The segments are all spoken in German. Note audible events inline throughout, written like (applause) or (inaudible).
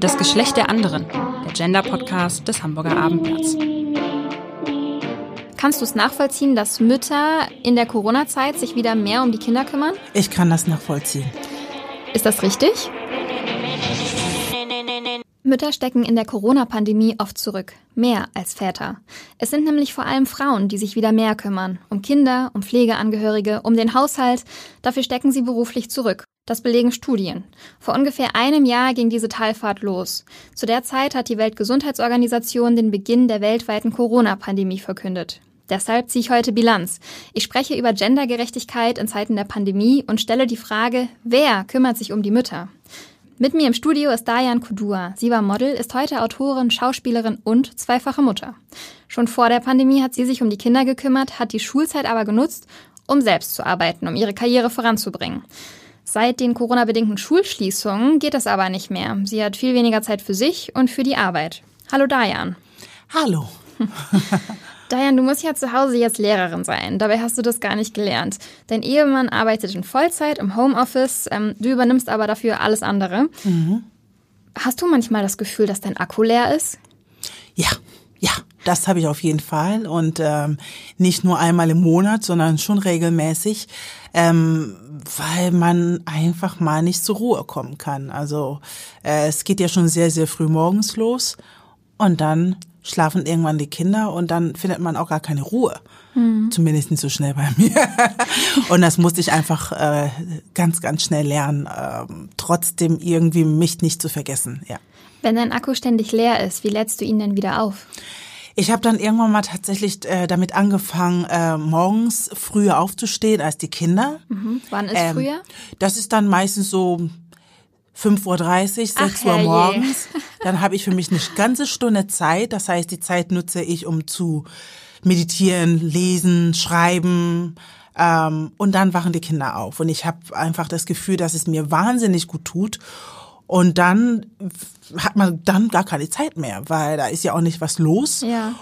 Das Geschlecht der anderen, der Gender-Podcast des Hamburger Abendblatts. Kannst du es nachvollziehen, dass Mütter in der Corona-Zeit sich wieder mehr um die Kinder kümmern? Ich kann das nachvollziehen. Ist das richtig? Mütter stecken in der Corona-Pandemie oft zurück, mehr als Väter. Es sind nämlich vor allem Frauen, die sich wieder mehr kümmern, um Kinder, um Pflegeangehörige, um den Haushalt. Dafür stecken sie beruflich zurück. Das belegen Studien. Vor ungefähr einem Jahr ging diese Talfahrt los. Zu der Zeit hat die Weltgesundheitsorganisation den Beginn der weltweiten Corona-Pandemie verkündet. Deshalb ziehe ich heute Bilanz. Ich spreche über Gendergerechtigkeit in Zeiten der Pandemie und stelle die Frage, wer kümmert sich um die Mütter? Mit mir im Studio ist Dayan Kudua. Sie war Model, ist heute Autorin, Schauspielerin und zweifache Mutter. Schon vor der Pandemie hat sie sich um die Kinder gekümmert, hat die Schulzeit aber genutzt, um selbst zu arbeiten, um ihre Karriere voranzubringen. Seit den Corona-bedingten Schulschließungen geht das aber nicht mehr. Sie hat viel weniger Zeit für sich und für die Arbeit. Hallo Dayan. Hallo. (laughs) Diane, du musst ja zu Hause jetzt Lehrerin sein. Dabei hast du das gar nicht gelernt. Dein Ehemann arbeitet in Vollzeit im Homeoffice. Ähm, du übernimmst aber dafür alles andere. Mhm. Hast du manchmal das Gefühl, dass dein Akku leer ist? Ja, ja, das habe ich auf jeden Fall. Und ähm, nicht nur einmal im Monat, sondern schon regelmäßig, ähm, weil man einfach mal nicht zur Ruhe kommen kann. Also äh, es geht ja schon sehr, sehr früh morgens los. Und dann schlafen irgendwann die Kinder und dann findet man auch gar keine Ruhe. Mhm. Zumindest nicht so schnell bei (laughs) mir. und das musste ich einfach äh, ganz, ganz schnell lernen, äh, trotzdem irgendwie mich nicht zu vergessen. Ja. Wenn dein Akku ständig leer ist, wie lädst du ihn denn wieder auf? Ich habe dann irgendwann mal tatsächlich äh, damit angefangen, äh, morgens früher aufzustehen als die Kinder. Mhm. Wann ist ähm, früher? Das ist dann meistens so 5.30 Uhr, 6 Ach, Uhr morgens. (laughs) Dann habe ich für mich eine ganze Stunde Zeit. Das heißt, die Zeit nutze ich, um zu meditieren, lesen, schreiben. Ähm, und dann wachen die Kinder auf. Und ich habe einfach das Gefühl, dass es mir wahnsinnig gut tut. Und dann hat man dann gar keine Zeit mehr, weil da ist ja auch nicht was los. Ja.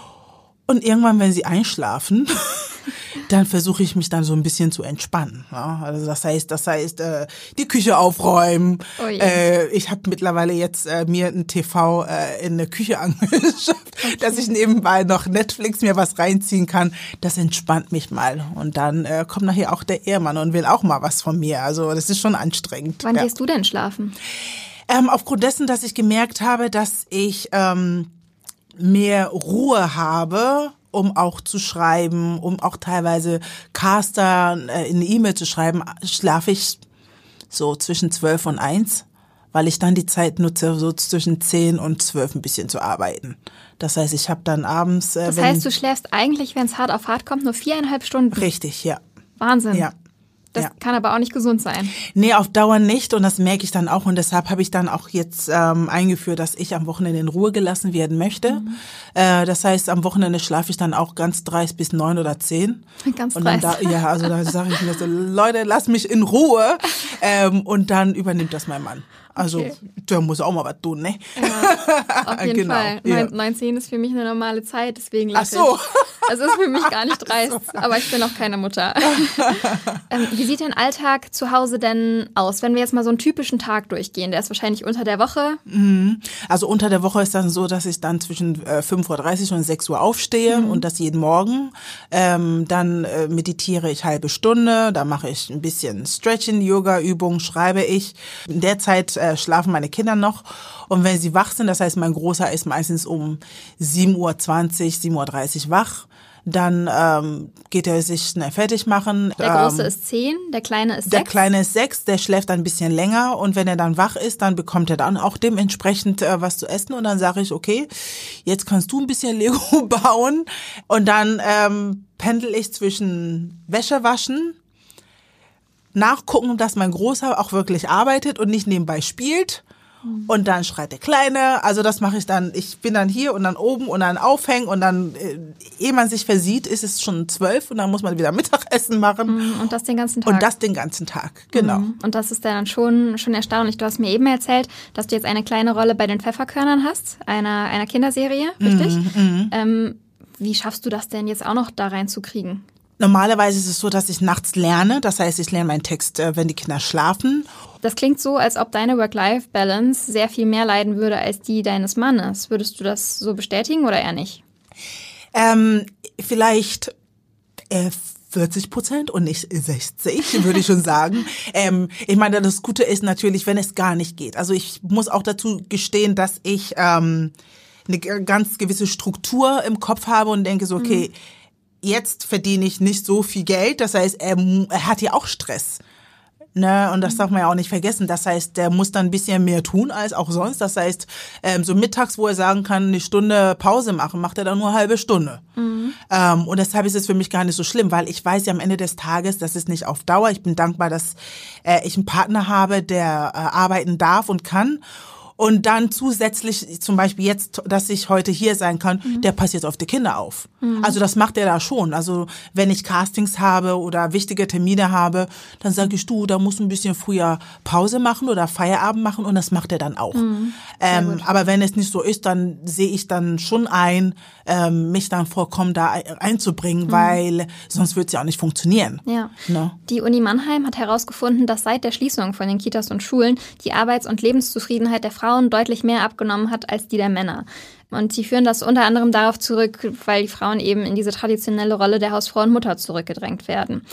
Und irgendwann, wenn sie einschlafen, (laughs) dann versuche ich mich dann so ein bisschen zu entspannen. Ja? Also das heißt, das heißt, äh, die Küche aufräumen. Oh äh, ich habe mittlerweile jetzt äh, mir ein TV äh, in der Küche (laughs) angeschafft, okay. dass ich nebenbei noch Netflix mir was reinziehen kann. Das entspannt mich mal. Und dann äh, kommt nachher auch der Ehemann und will auch mal was von mir. Also das ist schon anstrengend. Wann ja. gehst du denn schlafen? Ähm, aufgrund dessen, dass ich gemerkt habe, dass ich ähm, mehr Ruhe habe, um auch zu schreiben, um auch teilweise Caster äh, in eine E-Mail zu schreiben, schlafe ich so zwischen zwölf und eins, weil ich dann die Zeit nutze, so zwischen zehn und zwölf ein bisschen zu arbeiten. Das heißt, ich habe dann abends. Äh, das heißt, du schläfst eigentlich, wenn es hart auf hart kommt, nur viereinhalb Stunden. Richtig, ja. Wahnsinn. Ja. Das ja. kann aber auch nicht gesund sein. Nee, auf Dauer nicht und das merke ich dann auch und deshalb habe ich dann auch jetzt ähm, eingeführt, dass ich am Wochenende in Ruhe gelassen werden möchte. Mhm. Äh, das heißt, am Wochenende schlafe ich dann auch ganz dreist bis neun oder zehn. (laughs) Ganz und dann dreist. Da, ja, also da sage ich mir so, Leute, lass mich in Ruhe (laughs) ähm, und dann übernimmt das mein Mann. Also okay. der muss auch mal was tun, ne? Ja, auf (laughs) jeden genau, Fall. Ja. 19 ist für mich eine normale Zeit, deswegen lache Ach so. ich. Es ist für mich gar nicht (laughs) dreist, aber ich bin auch keine Mutter. (laughs) ähm, wie sieht dein Alltag zu Hause denn aus? Wenn wir jetzt mal so einen typischen Tag durchgehen, der ist wahrscheinlich unter der Woche. Mhm. Also unter der Woche ist dann so, dass ich dann zwischen äh, 5.30 Uhr und 6 Uhr aufstehe mhm. und das jeden Morgen. Ähm, dann äh, meditiere ich halbe Stunde, da mache ich ein bisschen Stretching, Yoga-Übungen, schreibe ich. In der Zeit äh, schlafen meine Kinder noch und wenn sie wach sind, das heißt, mein Großer ist meistens um 7.20 Uhr, 7.30 Uhr wach dann ähm, geht er sich schnell fertig machen. Der Große ähm, ist zehn, der Kleine ist sechs. Der Kleine ist sechs, der schläft ein bisschen länger und wenn er dann wach ist, dann bekommt er dann auch dementsprechend äh, was zu essen und dann sage ich, okay, jetzt kannst du ein bisschen Lego (laughs) bauen und dann ähm, pendel ich zwischen Wäsche waschen, nachgucken, dass mein Großer auch wirklich arbeitet und nicht nebenbei spielt und dann schreit der Kleine. Also das mache ich dann. Ich bin dann hier und dann oben und dann aufhängen und dann, äh, ehe man sich versieht, ist es schon zwölf und dann muss man wieder (laughs) Mittagessen machen. Mhm, und das den ganzen Tag. Und das den ganzen Tag, genau. Mhm. Und das ist dann schon, schon erstaunlich. Du hast mir eben erzählt, dass du jetzt eine kleine Rolle bei den Pfefferkörnern hast, einer, einer Kinderserie, richtig? Mhm, ähm, wie schaffst du das denn jetzt auch noch da reinzukriegen? Normalerweise ist es so, dass ich nachts lerne. Das heißt, ich lerne meinen Text, äh, wenn die Kinder schlafen. Das klingt so, als ob deine Work-Life-Balance sehr viel mehr leiden würde als die deines Mannes. Würdest du das so bestätigen oder eher nicht? Ähm, vielleicht äh, 40 Prozent und nicht 60, würde ich schon (laughs) sagen. ähm, ich meine, das Gute ist natürlich, wenn es gar nicht geht. Also ich muss auch dazu gestehen, dass ich ähm, eine ganz gewisse Struktur im Kopf habe und denke so, okay, mhm jetzt verdiene ich nicht so viel Geld. Das heißt, er, er hat ja auch Stress. Ne, und das darf man ja auch nicht vergessen. Das heißt, der muss dann ein bisschen mehr tun als auch sonst. Das heißt, ähm, so mittags, wo er sagen kann, eine Stunde Pause machen, macht er dann nur eine halbe Stunde. Mhm. Ähm, und deshalb ist es für mich gar nicht so schlimm, weil ich weiß ja am Ende des Tages, das ist nicht auf Dauer. Ich bin dankbar, dass äh, ich einen Partner habe, der äh, arbeiten darf und kann. Und dann zusätzlich, zum Beispiel jetzt, dass ich heute hier sein kann, mhm. der passt jetzt auf die Kinder auf. Mhm. Also das macht er da schon. Also wenn ich Castings habe oder wichtige Termine habe, dann sage ich, du, da musst du ein bisschen früher Pause machen oder Feierabend machen und das macht er dann auch. Mhm. Ähm, aber wenn es nicht so ist, dann sehe ich dann schon ein, ähm, mich dann vollkommen da einzubringen, mhm. weil sonst wird es ja auch nicht funktionieren. Ja. Ne? Die Uni Mannheim hat herausgefunden, dass seit der Schließung von den Kitas und Schulen die Arbeits- und Lebenszufriedenheit der Frauen Frauen deutlich mehr abgenommen hat als die der Männer. Und sie führen das unter anderem darauf zurück, weil die Frauen eben in diese traditionelle Rolle der Hausfrau und Mutter zurückgedrängt werden.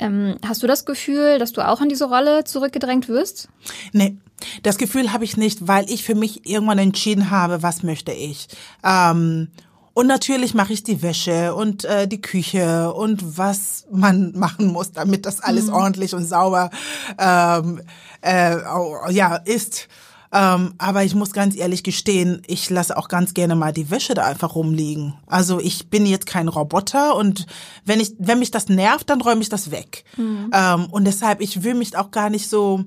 Ähm, hast du das Gefühl, dass du auch in diese Rolle zurückgedrängt wirst? Nee, das Gefühl habe ich nicht, weil ich für mich irgendwann entschieden habe, was möchte ich. Ähm, und natürlich mache ich die Wäsche und äh, die Küche und was man (laughs) machen muss, damit das alles mhm. ordentlich und sauber ähm, äh, ja ist. Ähm, aber ich muss ganz ehrlich gestehen, ich lasse auch ganz gerne mal die Wäsche da einfach rumliegen. Also ich bin jetzt kein Roboter und wenn ich, wenn mich das nervt, dann räume ich das weg. Mhm. Ähm, und deshalb, ich will mich auch gar nicht so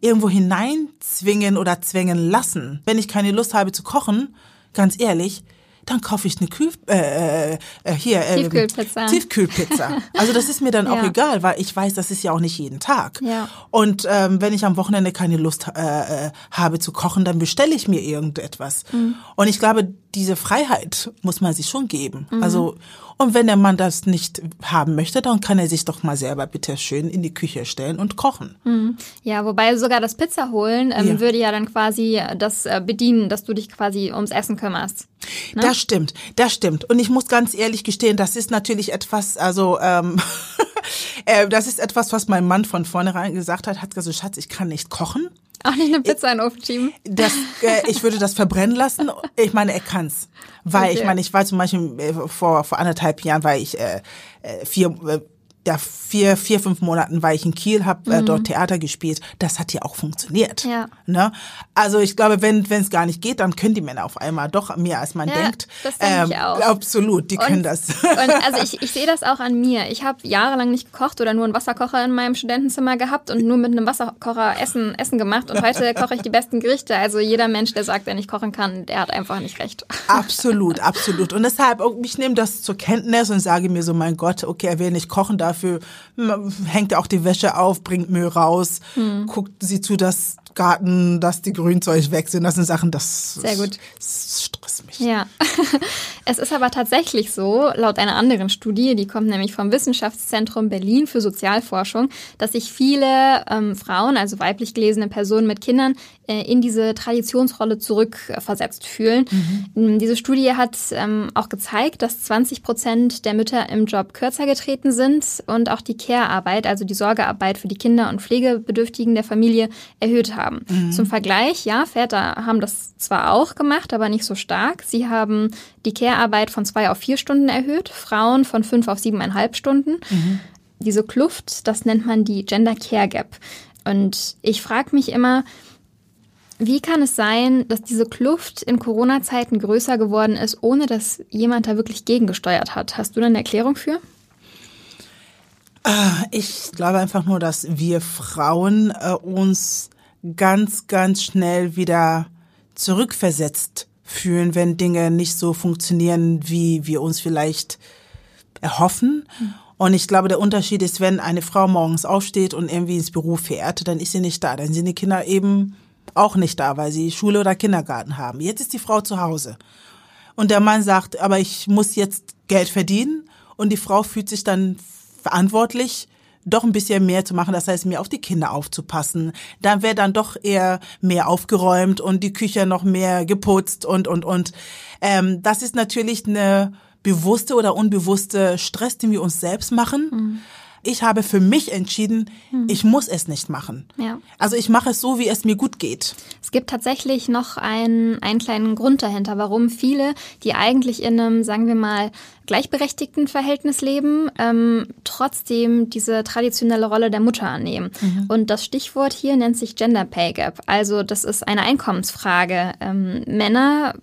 irgendwo hineinzwingen oder zwängen lassen. Wenn ich keine Lust habe zu kochen, ganz ehrlich, dann kaufe ich eine Kühl, äh, äh, äh hier, äh, Tiefkühlpizza. Tiefkühlpizza. (laughs) Also das ist mir dann auch ja. egal, weil ich weiß, das ist ja auch nicht jeden Tag. Ja. Und ähm, wenn ich am Wochenende keine Lust äh, äh, habe zu kochen, dann bestelle ich mir irgendetwas. Mhm. Und ich glaube, diese Freiheit muss man sich schon geben. Mhm. Also und wenn der Mann das nicht haben möchte, dann kann er sich doch mal selber bitte schön in die Küche stellen und kochen. Mhm. Ja, wobei sogar das Pizza holen ähm, ja. würde ja dann quasi das äh, bedienen, dass du dich quasi ums Essen kümmerst. Ne? Das stimmt, das stimmt. Und ich muss ganz ehrlich gestehen, das ist natürlich etwas, also ähm, (laughs) äh, das ist etwas, was mein Mann von vornherein gesagt hat, hat gesagt, Schatz, ich kann nicht kochen. Auch nicht eine Pizza in den Ofen schieben? Das, äh, ich würde das verbrennen lassen. Ich meine, er kann's. Weil okay. ich meine, ich war zum Beispiel äh, vor, vor anderthalb Jahren, weil ich äh, äh vier äh, ja, vier, vier, fünf Monaten war ich in Kiel, habe äh, mhm. dort Theater gespielt. Das hat ja auch funktioniert. Ja. Ne? Also ich glaube, wenn es gar nicht geht, dann können die Männer auf einmal doch mehr, als man ja, denkt. Das denke ähm, ich auch. Absolut, die und, können das. (laughs) Und also ich, ich sehe das auch an mir. Ich habe jahrelang nicht gekocht oder nur einen Wasserkocher in meinem Studentenzimmer gehabt und nur mit einem Wasserkocher Essen, Essen gemacht. Und heute koche ich die besten Gerichte. Also jeder Mensch, der sagt, er nicht kochen kann, der hat einfach nicht recht. Absolut, absolut. Und deshalb, ich nehme das zur Kenntnis und sage mir so, mein Gott, okay, er will nicht kochen, dafür hängt auch die Wäsche auf, bringt Müll raus, hm. guckt sie zu, dass Garten, dass die Grünzeug weg sind. Das sind Sachen, das, Sehr gut. das stresst mich. Ja. (laughs) Es ist aber tatsächlich so, laut einer anderen Studie, die kommt nämlich vom Wissenschaftszentrum Berlin für Sozialforschung, dass sich viele ähm, Frauen, also weiblich gelesene Personen mit Kindern, äh, in diese Traditionsrolle zurückversetzt fühlen. Mhm. Diese Studie hat ähm, auch gezeigt, dass 20 Prozent der Mütter im Job kürzer getreten sind und auch die Care-Arbeit, also die Sorgearbeit für die Kinder und Pflegebedürftigen der Familie, erhöht haben. Mhm. Zum Vergleich, ja, Väter haben das zwar auch gemacht, aber nicht so stark. Sie haben die Care-Arbeit von zwei auf vier Stunden erhöht, Frauen von fünf auf siebeneinhalb Stunden. Mhm. Diese Kluft, das nennt man die Gender Care Gap. Und ich frage mich immer, wie kann es sein, dass diese Kluft in Corona-Zeiten größer geworden ist, ohne dass jemand da wirklich gegengesteuert hat? Hast du da eine Erklärung für? Ah, ich glaube einfach nur, dass wir Frauen äh, uns ganz, ganz schnell wieder zurückversetzt fühlen, wenn Dinge nicht so funktionieren, wie wir uns vielleicht erhoffen. Mhm. Und ich glaube, der Unterschied ist, wenn eine Frau morgens aufsteht und irgendwie ins Büro fährt, dann ist sie nicht da. Dann sind die Kinder eben auch nicht da, weil sie Schule oder Kindergarten haben. Jetzt ist die Frau zu Hause. Und der Mann sagt, aber ich muss jetzt Geld verdienen und die Frau fühlt sich dann verantwortlich, doch ein bisschen mehr zu machen, das heißt mehr auf die Kinder aufzupassen. Dann wäre dann doch eher mehr aufgeräumt und die Küche noch mehr geputzt und und und. Ähm, das ist natürlich eine bewusste oder unbewusste Stress, den wir uns selbst machen. Mhm ich habe für mich entschieden, hm. ich muss es nicht machen. Ja. Also ich mache es so, wie es mir gut geht. Es gibt tatsächlich noch einen, einen kleinen Grund dahinter, warum viele, die eigentlich in einem, sagen wir mal, gleichberechtigten Verhältnis leben, ähm, trotzdem diese traditionelle Rolle der Mutter annehmen. Mhm. Und das Stichwort hier nennt sich Gender Pay Gap. Also das ist eine Einkommensfrage. Ähm, Männer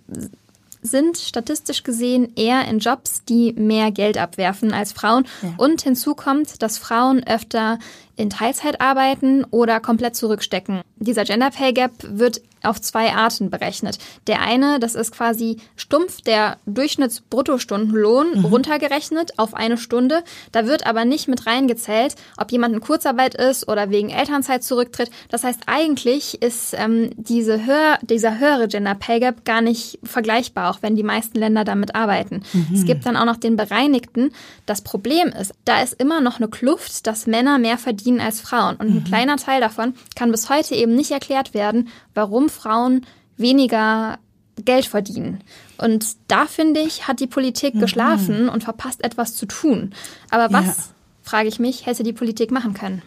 sind statistisch gesehen eher in Jobs, die mehr Geld abwerfen als Frauen. Ja. Und hinzu kommt, dass Frauen öfter in Teilzeit arbeiten oder komplett zurückstecken. Dieser Gender Pay Gap wird auf zwei Arten berechnet. Der eine, das ist quasi stumpf der Durchschnittsbruttostundenlohn mhm. runtergerechnet auf eine Stunde. Da wird aber nicht mit reingezählt, ob jemand in Kurzarbeit ist oder wegen Elternzeit zurücktritt. Das heißt, eigentlich ist ähm, diese höher, dieser höhere Gender Pay Gap gar nicht vergleichbar, auch wenn die meisten Länder damit arbeiten. Mhm. Es gibt dann auch noch den bereinigten. Das Problem ist, da ist immer noch eine Kluft, dass Männer mehr verdienen als Frauen. Und ein mhm. kleiner Teil davon kann bis heute eben nicht erklärt werden, warum Frauen weniger Geld verdienen. Und da finde ich, hat die Politik mhm. geschlafen und verpasst etwas zu tun. Aber was, ja. frage ich mich, hätte die Politik machen können?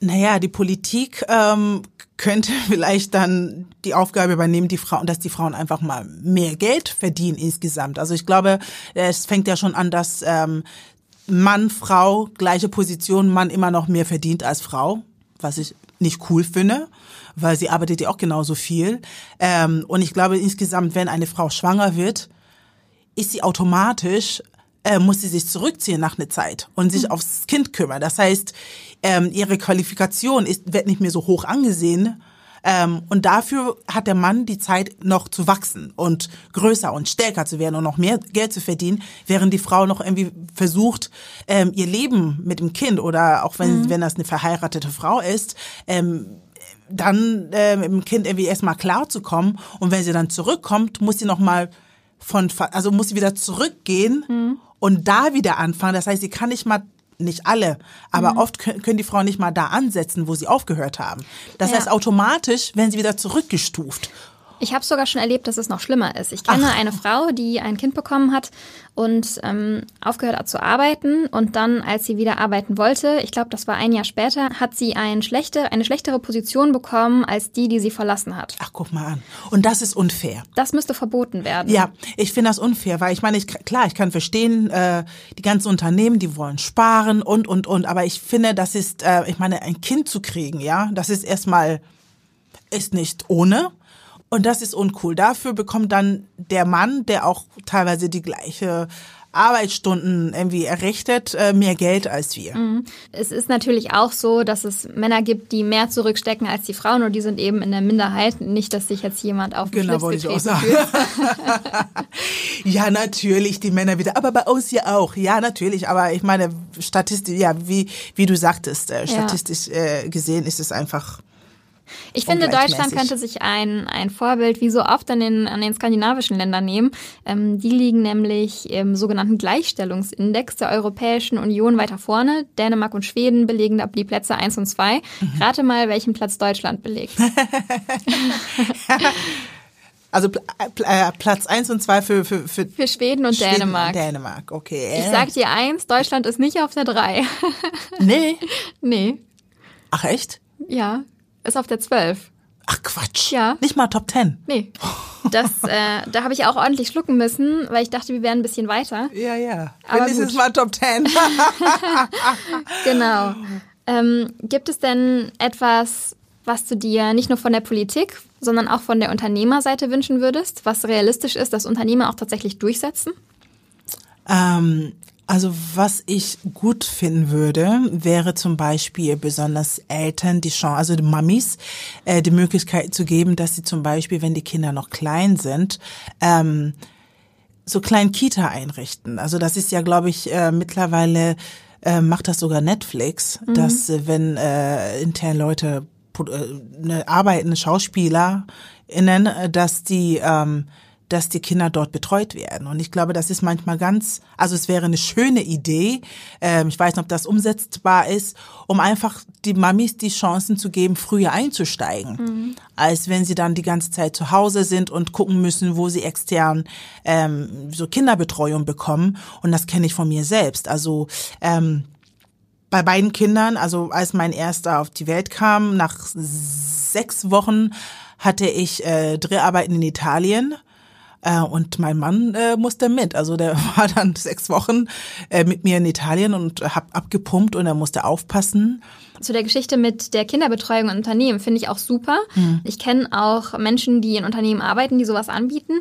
Naja, die Politik ähm, könnte (laughs) vielleicht dann die Aufgabe übernehmen, die Frauen, dass die Frauen einfach mal mehr Geld verdienen insgesamt. Also ich glaube, es fängt ja schon an, dass ähm, Mann, Frau, gleiche Position, Mann immer noch mehr verdient als Frau, was ich nicht cool finde weil sie arbeitet ja auch genauso viel. Ähm, und ich glaube insgesamt, wenn eine Frau schwanger wird, ist sie automatisch äh, muss sie sich zurückziehen nach einer Zeit und sich mhm. aufs Kind kümmern. Das heißt, ähm, ihre Qualifikation ist, wird nicht mehr so hoch angesehen. Ähm, und dafür hat der Mann die Zeit noch zu wachsen und größer und stärker zu werden und noch mehr Geld zu verdienen, während die Frau noch irgendwie versucht, ähm, ihr Leben mit dem Kind oder auch wenn, mhm. wenn das eine verheiratete Frau ist, ähm, dann äh, mit dem Kind irgendwie erstmal klar zu kommen. Und wenn sie dann zurückkommt, muss sie nochmal von, also muss sie wieder zurückgehen mhm. und da wieder anfangen. Das heißt, sie kann nicht mal nicht alle, aber mhm. oft können die Frauen nicht mal da ansetzen, wo sie aufgehört haben. Das ja. heißt, automatisch werden sie wieder zurückgestuft. Ich habe sogar schon erlebt, dass es noch schlimmer ist. Ich kenne Ach. eine Frau, die ein Kind bekommen hat und ähm, aufgehört hat zu arbeiten. Und dann, als sie wieder arbeiten wollte, ich glaube, das war ein Jahr später, hat sie ein schlechte, eine schlechtere Position bekommen als die, die sie verlassen hat. Ach, guck mal an. Und das ist unfair. Das müsste verboten werden. Ja, ich finde das unfair, weil ich meine, ich, klar, ich kann verstehen, äh, die ganzen Unternehmen, die wollen sparen und, und, und. Aber ich finde, das ist, äh, ich meine, ein Kind zu kriegen, ja, das ist erstmal, ist nicht ohne. Und das ist uncool. Dafür bekommt dann der Mann, der auch teilweise die gleiche Arbeitsstunden irgendwie errichtet, äh, mehr Geld als wir. Mhm. Es ist natürlich auch so, dass es Männer gibt, die mehr zurückstecken als die Frauen und die sind eben in der Minderheit. Nicht, dass sich jetzt jemand auf den genau, Schlips getreten fühlt. (laughs) ja, natürlich, die Männer wieder. Aber bei uns ja auch. Ja, natürlich. Aber ich meine, statistisch, ja, wie, wie du sagtest, äh, statistisch ja. äh, gesehen ist es einfach ich finde, Deutschland könnte sich ein, ein Vorbild wie so oft an den, an den skandinavischen Ländern nehmen. Ähm, die liegen nämlich im sogenannten Gleichstellungsindex der Europäischen Union weiter vorne. Dänemark und Schweden belegen da die Plätze 1 und 2. Mhm. Rate mal, welchen Platz Deutschland belegt. (laughs) Also äh, Platz 1 und 2 für, für, für, für Schweden und Schweden Dänemark. Und Dänemark, okay. Ich sag dir eins, Deutschland ist nicht auf der 3. Nee. (laughs) nee. Ach echt? Ja, ist auf der 12. Ach Quatsch. Ja. Nicht mal Top 10. Nee. Das, äh, da habe ich auch ordentlich schlucken müssen, weil ich dachte, wir wären ein bisschen weiter. Ja, ja. Aber Wenigstens mal Top 10. (laughs) (laughs) genau. Ähm, gibt es denn etwas, was du dir nicht nur von der Politik, sondern auch von der Unternehmerseite wünschen würdest, was realistisch ist, dass Unternehmer auch tatsächlich durchsetzen? Ähm, also was ich gut finden würde, wäre zum Beispiel besonders Eltern die Chance, also die Mamis, äh, die Möglichkeit zu geben, dass sie zum Beispiel, wenn die Kinder noch klein sind, ähm, so kleinen Kita einrichten. Also das ist ja, glaube ich, äh, mittlerweile äh, macht das sogar Netflix, mhm. dass äh, wenn äh, intern Leute äh, ne, arbeiten, Schauspieler innen, äh, dass die ähm, dass die Kinder dort betreut werden. Und ich glaube, das ist manchmal ganz, also es wäre eine schöne Idee, ähm, ich weiß nicht, ob das umsetzbar ist, um einfach die Mamis die Chancen zu geben, früher einzusteigen, mhm. als wenn sie dann die ganze Zeit zu Hause sind und gucken müssen, wo sie extern ähm, so Kinderbetreuung bekommen. Und das kenne ich von mir selbst. Also ähm, bei beiden Kindern, also als mein erster auf die Welt kam, nach sechs Wochen hatte ich äh, Dreharbeiten in Italien äh, und mein Mann äh, musste mit. Also der (laughs) war dann sechs Wochen äh, mit mir in Italien und hab abgepumpt und er musste aufpassen. Zu der Geschichte mit der Kinderbetreuung in Unternehmen finde ich auch super. Mhm. Ich kenne auch Menschen, die in Unternehmen arbeiten, die sowas anbieten.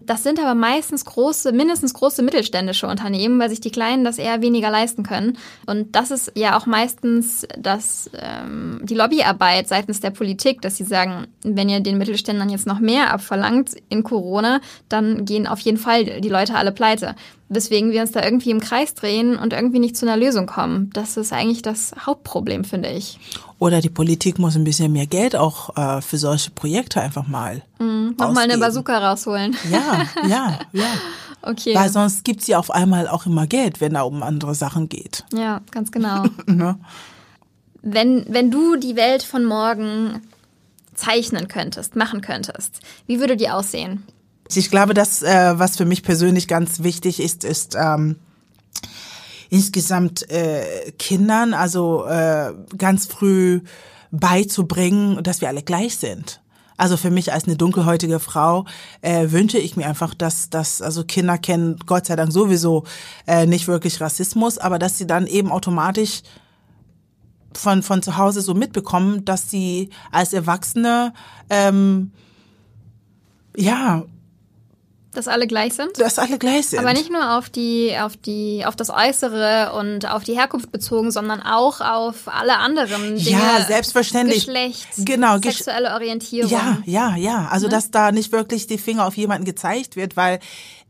Das sind aber meistens große, mindestens große mittelständische Unternehmen, weil sich die Kleinen das eher weniger leisten können. Und das ist ja auch meistens das, ähm, die Lobbyarbeit seitens der Politik, dass sie sagen, wenn ihr den Mittelständern jetzt noch mehr abverlangt in Corona, dann gehen auf jeden Fall die Leute alle pleite weswegen wir uns da irgendwie im Kreis drehen und irgendwie nicht zu einer Lösung kommen. Das ist eigentlich das Hauptproblem, finde ich. Oder die Politik muss ein bisschen mehr Geld auch äh, für solche Projekte einfach mal. Mhm, Nochmal eine Bazooka rausholen. Ja, (laughs) ja, ja. Okay. Weil sonst gibt es ja auf einmal auch immer Geld, wenn da um andere Sachen geht. Ja, ganz genau. (laughs) ne? wenn, wenn du die Welt von morgen zeichnen könntest, machen könntest, wie würde die aussehen? Ich glaube, das, äh, was für mich persönlich ganz wichtig ist, ist ähm, insgesamt äh, Kindern, also äh, ganz früh beizubringen, dass wir alle gleich sind. Also für mich als eine dunkelhäutige Frau äh, wünsche ich mir einfach, dass, dass also Kinder kennen Gott sei Dank sowieso äh, nicht wirklich Rassismus, aber dass sie dann eben automatisch von von zu Hause so mitbekommen, dass sie als Erwachsene ähm, ja dass alle gleich sind? Dass alle gleich sind. Aber nicht nur auf die, auf die, auf das Äußere und auf die Herkunft bezogen, sondern auch auf alle anderen Dinge. Ja, selbstverständlich. Geschlecht, genau, sexuelle Orientierung. Ja, ja, ja. Also, ne? dass da nicht wirklich die Finger auf jemanden gezeigt wird, weil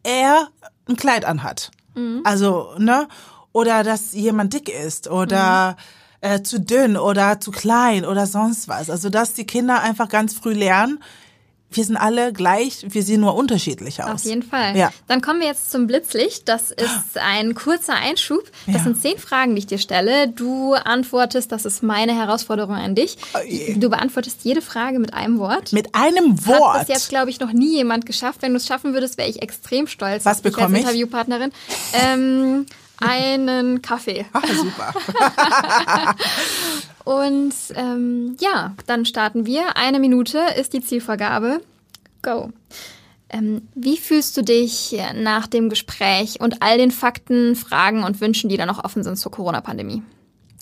er ein Kleid anhat. Mhm. Also, ne? Oder dass jemand dick ist oder mhm. äh, zu dünn oder zu klein oder sonst was. Also, dass die Kinder einfach ganz früh lernen, wir sind alle gleich, wir sehen nur unterschiedlich aus. Auf jeden Fall. Ja. Dann kommen wir jetzt zum Blitzlicht. Das ist ein kurzer Einschub. Das ja. sind zehn Fragen, die ich dir stelle. Du antwortest, das ist meine Herausforderung an dich. Oh du beantwortest jede Frage mit einem Wort. Mit einem Wort? Hat bis jetzt, glaube ich, noch nie jemand geschafft. Wenn du es schaffen würdest, wäre ich extrem stolz Was auf dich als Interviewpartnerin. Ähm, einen Kaffee. Ah, super. (laughs) (laughs) Und ähm, ja, dann starten wir. Eine Minute ist die Zielvorgabe. Go. Ähm, wie fühlst du dich nach dem Gespräch und all den Fakten, Fragen und Wünschen, die da noch offen sind zur Corona-Pandemie?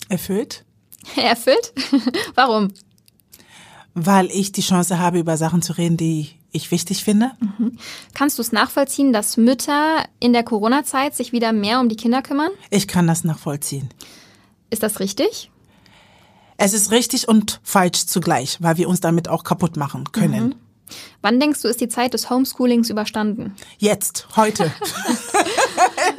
Erfüllt. (laughs) Erfüllt? (laughs) Warum? Weil ich die Chance habe, über Sachen zu reden, die ich wichtig finde. Mhm. Kannst du es nachvollziehen, dass Mütter in der Corona-Zeit sich wieder mehr um die Kinder kümmern? Ich kann das nachvollziehen. Ist das richtig? Es ist richtig und falsch zugleich, weil wir uns damit auch kaputt machen können. Mhm. Wann denkst du, ist die Zeit des Homeschoolings überstanden? Jetzt, heute. (laughs)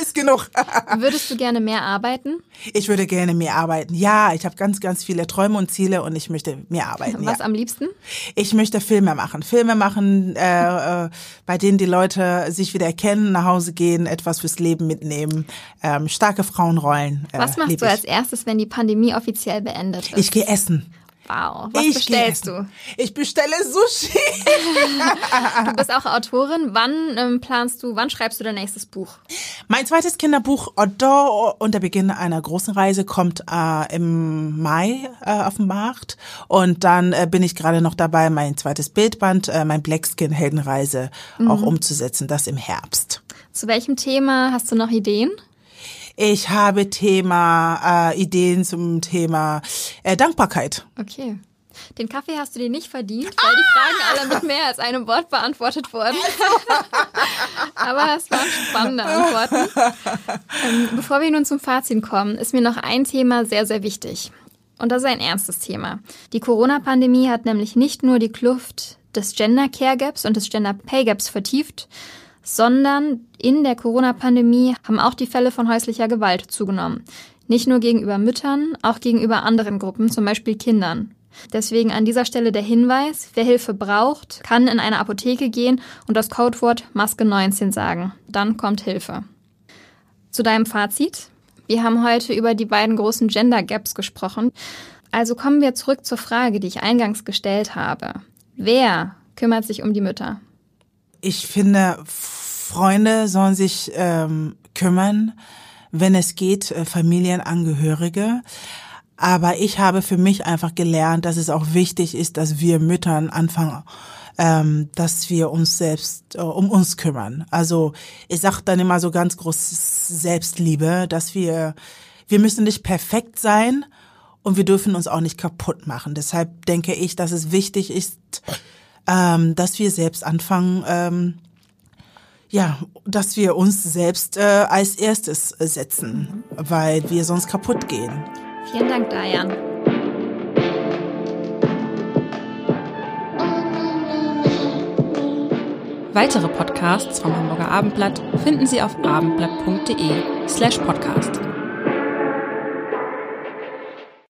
ist genug. (laughs) Würdest du gerne mehr arbeiten? Ich würde gerne mehr arbeiten. Ja, ich habe ganz, ganz viele Träume und Ziele und ich möchte mehr arbeiten. Was ja. am liebsten? Ich möchte Filme machen. Filme machen, äh, äh, bei denen die Leute sich wieder erkennen, nach Hause gehen, etwas fürs Leben mitnehmen, ähm, starke Frauenrollen. Äh, Was machst du als erstes, wenn die Pandemie offiziell beendet ist? Ich gehe essen. Wow. Was ich bestellst du? Ich bestelle Sushi. (laughs) du bist auch Autorin. Wann ähm, planst du, wann schreibst du dein nächstes Buch? Mein zweites Kinderbuch Odor und der Beginn einer großen Reise kommt äh, im Mai äh, auf den Markt. Und dann äh, bin ich gerade noch dabei, mein zweites Bildband, äh, mein Blackskin Heldenreise mhm. auch umzusetzen, das im Herbst. Zu welchem Thema hast du noch Ideen? Ich habe Thema, äh, Ideen zum Thema äh, Dankbarkeit. Okay. Den Kaffee hast du dir nicht verdient, weil ah! die Fragen alle mit mehr als einem Wort beantwortet wurden. (laughs) Aber es waren spannende Antworten. Ähm, bevor wir nun zum Fazit kommen, ist mir noch ein Thema sehr, sehr wichtig. Und das ist ein ernstes Thema. Die Corona-Pandemie hat nämlich nicht nur die Kluft des Gender Care Gaps und des Gender Pay Gaps vertieft, sondern in der Corona-Pandemie haben auch die Fälle von häuslicher Gewalt zugenommen. Nicht nur gegenüber Müttern, auch gegenüber anderen Gruppen, zum Beispiel Kindern. Deswegen an dieser Stelle der Hinweis, wer Hilfe braucht, kann in eine Apotheke gehen und das Codewort Maske 19 sagen. Dann kommt Hilfe. Zu deinem Fazit. Wir haben heute über die beiden großen Gender Gaps gesprochen. Also kommen wir zurück zur Frage, die ich eingangs gestellt habe. Wer kümmert sich um die Mütter? Ich finde, Freunde sollen sich ähm, kümmern, wenn es geht, äh, Familienangehörige. Aber ich habe für mich einfach gelernt, dass es auch wichtig ist, dass wir Müttern anfangen, ähm, dass wir uns selbst äh, um uns kümmern. Also ich sage dann immer so ganz groß Selbstliebe, dass wir wir müssen nicht perfekt sein und wir dürfen uns auch nicht kaputt machen. Deshalb denke ich, dass es wichtig ist, ähm, dass wir selbst anfangen, ähm, ja, dass wir uns selbst äh, als erstes setzen, weil wir sonst kaputt gehen. Vielen Dank, Dayan. Weitere Podcasts vom Hamburger Abendblatt finden Sie auf abendblatt.de slash podcast.